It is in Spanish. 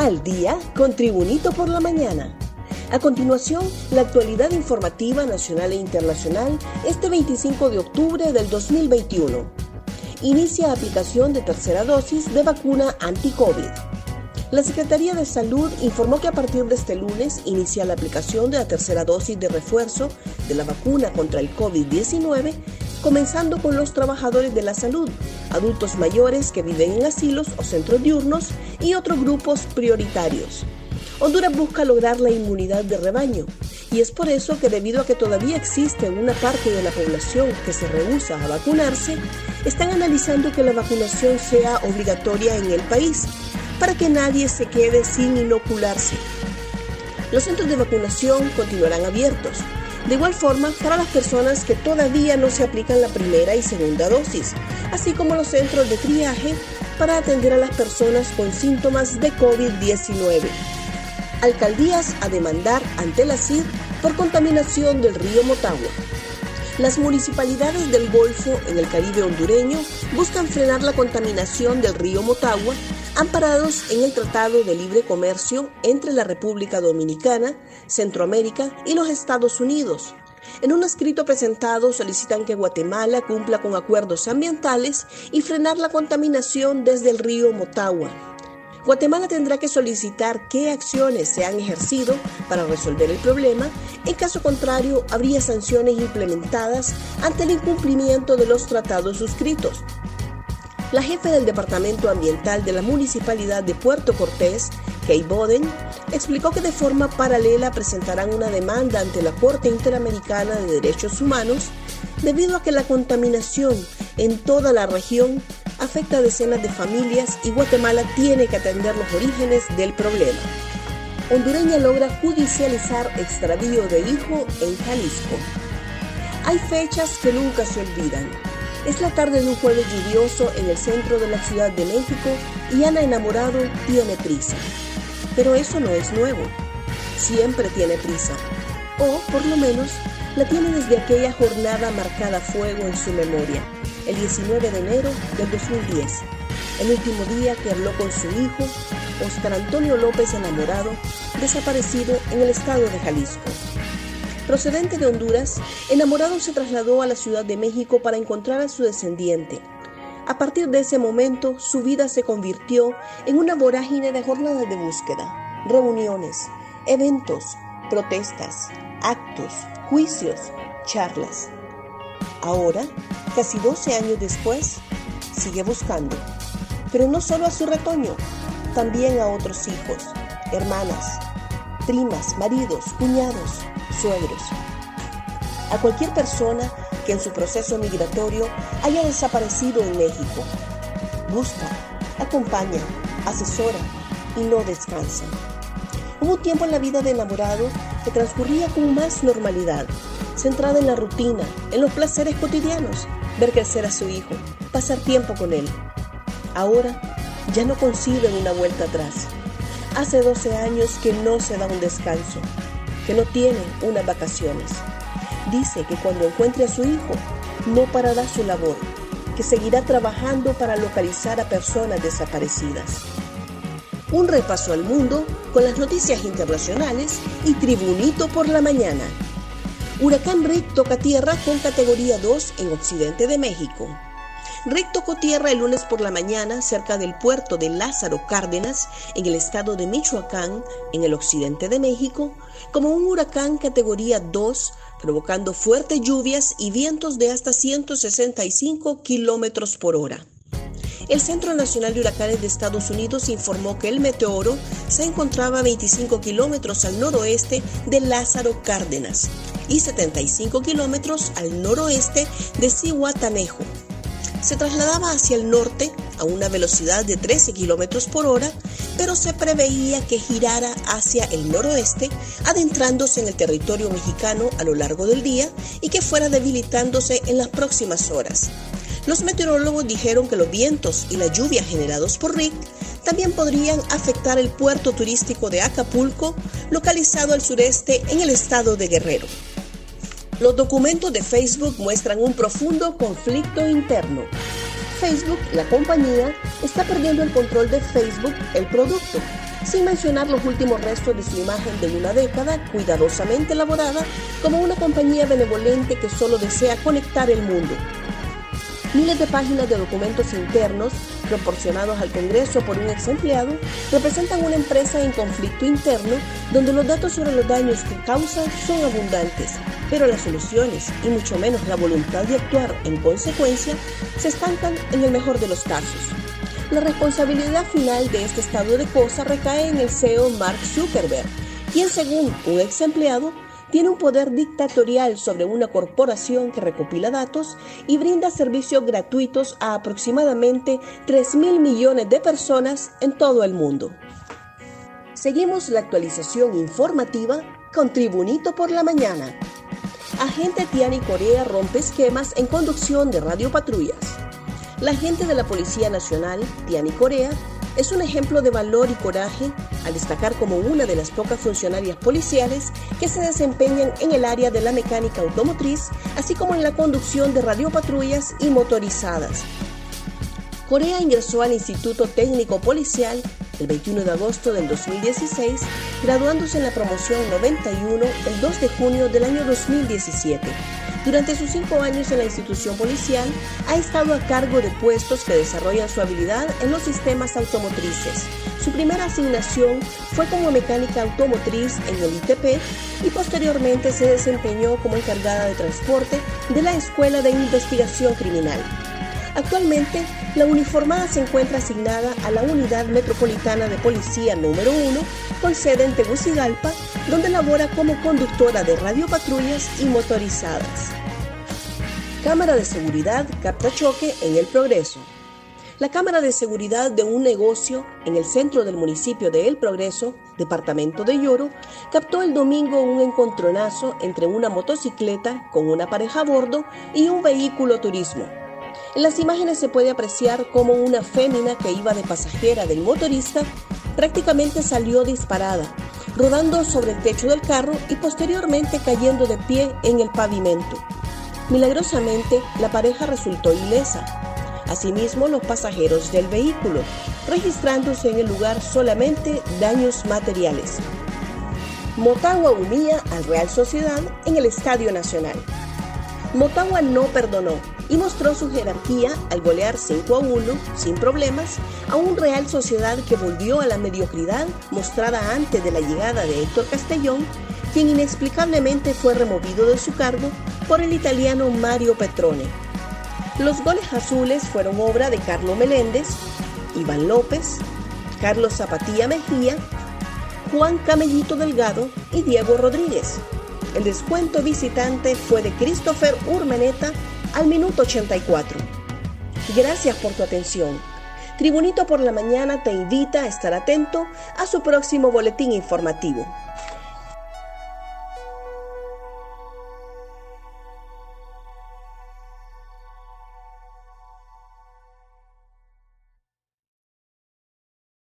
Al día con Tribunito por la mañana. A continuación, la actualidad informativa nacional e internacional este 25 de octubre del 2021. Inicia aplicación de tercera dosis de vacuna anti-COVID. La Secretaría de Salud informó que a partir de este lunes inicia la aplicación de la tercera dosis de refuerzo de la vacuna contra el COVID-19, comenzando con los trabajadores de la salud, adultos mayores que viven en asilos o centros diurnos y otros grupos prioritarios. Honduras busca lograr la inmunidad de rebaño y es por eso que debido a que todavía existe una parte de la población que se rehúsa a vacunarse, están analizando que la vacunación sea obligatoria en el país para que nadie se quede sin inocularse. Los centros de vacunación continuarán abiertos. De igual forma, para las personas que todavía no se aplican la primera y segunda dosis, así como los centros de triaje para atender a las personas con síntomas de COVID-19 alcaldías a demandar ante la CID por contaminación del río Motagua. Las municipalidades del Golfo en el Caribe hondureño buscan frenar la contaminación del río Motagua amparados en el Tratado de Libre Comercio entre la República Dominicana, Centroamérica y los Estados Unidos. En un escrito presentado solicitan que Guatemala cumpla con acuerdos ambientales y frenar la contaminación desde el río Motagua. Guatemala tendrá que solicitar qué acciones se han ejercido para resolver el problema, en caso contrario habría sanciones implementadas ante el incumplimiento de los tratados suscritos. La jefe del Departamento Ambiental de la Municipalidad de Puerto Cortés, Kay Boden, explicó que de forma paralela presentarán una demanda ante la Corte Interamericana de Derechos Humanos debido a que la contaminación en toda la región afecta a decenas de familias y Guatemala tiene que atender los orígenes del problema. Hondureña logra judicializar extravío de hijo en Jalisco. Hay fechas que nunca se olvidan. Es la tarde de un jueves lluvioso en el centro de la Ciudad de México y Ana enamorado tiene prisa. Pero eso no es nuevo. Siempre tiene prisa. O, por lo menos, la tiene desde aquella jornada marcada fuego en su memoria el 19 de enero del 2010, el último día que habló con su hijo, Oscar Antonio López Enamorado, desaparecido en el estado de Jalisco. Procedente de Honduras, Enamorado se trasladó a la Ciudad de México para encontrar a su descendiente. A partir de ese momento, su vida se convirtió en una vorágine de jornadas de búsqueda, reuniones, eventos, protestas, actos, juicios, charlas. Ahora, casi 12 años después, sigue buscando, pero no solo a su retoño, también a otros hijos, hermanas, primas, maridos, cuñados, suegros. A cualquier persona que en su proceso migratorio haya desaparecido en México. Busca, acompaña, asesora y no descansa. Hubo tiempo en la vida de enamorado que transcurría con más normalidad, centrada en la rutina, en los placeres cotidianos, ver crecer a su hijo, pasar tiempo con él. Ahora ya no conciben una vuelta atrás. Hace 12 años que no se da un descanso, que no tiene unas vacaciones. Dice que cuando encuentre a su hijo, no parará su labor, que seguirá trabajando para localizar a personas desaparecidas. Un repaso al mundo con las noticias internacionales y Tribunito por la mañana. Huracán Rick toca tierra con categoría 2 en Occidente de México. Rick tocó tierra el lunes por la mañana cerca del puerto de Lázaro Cárdenas, en el estado de Michoacán, en el occidente de México, como un huracán categoría 2, provocando fuertes lluvias y vientos de hasta 165 kilómetros por hora. El Centro Nacional de Huracanes de Estados Unidos informó que el meteoro se encontraba a 25 kilómetros al noroeste de Lázaro Cárdenas y 75 kilómetros al noroeste de Cihuatanejo. Se trasladaba hacia el norte a una velocidad de 13 kilómetros por hora, pero se preveía que girara hacia el noroeste, adentrándose en el territorio mexicano a lo largo del día y que fuera debilitándose en las próximas horas. Los meteorólogos dijeron que los vientos y la lluvia generados por Rick también podrían afectar el puerto turístico de Acapulco, localizado al sureste en el estado de Guerrero. Los documentos de Facebook muestran un profundo conflicto interno. Facebook, la compañía, está perdiendo el control de Facebook, el producto, sin mencionar los últimos restos de su imagen de una década cuidadosamente elaborada como una compañía benevolente que solo desea conectar el mundo. Miles de páginas de documentos internos proporcionados al Congreso por un ex empleado representan una empresa en conflicto interno donde los datos sobre los daños que causa son abundantes, pero las soluciones y mucho menos la voluntad de actuar en consecuencia se estancan en el mejor de los casos. La responsabilidad final de este estado de cosas recae en el CEO Mark Zuckerberg, quien según un ex empleado tiene un poder dictatorial sobre una corporación que recopila datos y brinda servicios gratuitos a aproximadamente 3 mil millones de personas en todo el mundo. Seguimos la actualización informativa con Tribunito por la Mañana. Agente Tiani Corea rompe esquemas en conducción de radiopatrullas. La agente de la Policía Nacional, Tiani Corea, es un ejemplo de valor y coraje al destacar como una de las pocas funcionarias policiales que se desempeñan en el área de la mecánica automotriz, así como en la conducción de radiopatrullas y motorizadas. Corea ingresó al Instituto Técnico Policial el 21 de agosto del 2016, graduándose en la promoción 91 el 2 de junio del año 2017 durante sus cinco años en la institución policial, ha estado a cargo de puestos que desarrollan su habilidad en los sistemas automotrices. Su primera asignación fue como mecánica automotriz en el ITP y posteriormente se desempeñó como encargada de transporte de la Escuela de Investigación Criminal. Actualmente, la uniformada se encuentra asignada a la Unidad Metropolitana de Policía número 1, con sede en Tegucigalpa, donde labora como conductora de radiopatrullas y motorizadas. Cámara de seguridad capta choque en el progreso. La cámara de seguridad de un negocio en el centro del municipio de El Progreso, departamento de Lloro, captó el domingo un encontronazo entre una motocicleta con una pareja a bordo y un vehículo turismo. En las imágenes se puede apreciar cómo una fémina que iba de pasajera del motorista prácticamente salió disparada, rodando sobre el techo del carro y posteriormente cayendo de pie en el pavimento. Milagrosamente, la pareja resultó ilesa. Asimismo, los pasajeros del vehículo, registrándose en el lugar solamente daños materiales. Motagua humilla al Real Sociedad en el Estadio Nacional. Motagua no perdonó y mostró su jerarquía al golear 5 a 1, sin problemas, a un Real Sociedad que volvió a la mediocridad mostrada antes de la llegada de Héctor Castellón, quien inexplicablemente fue removido de su cargo por el italiano Mario Petrone. Los goles azules fueron obra de Carlos Meléndez, Iván López, Carlos Zapatilla Mejía, Juan Camellito Delgado y Diego Rodríguez. El descuento visitante fue de Christopher Urmeneta al minuto 84. Gracias por tu atención. Tribunito por la Mañana te invita a estar atento a su próximo boletín informativo.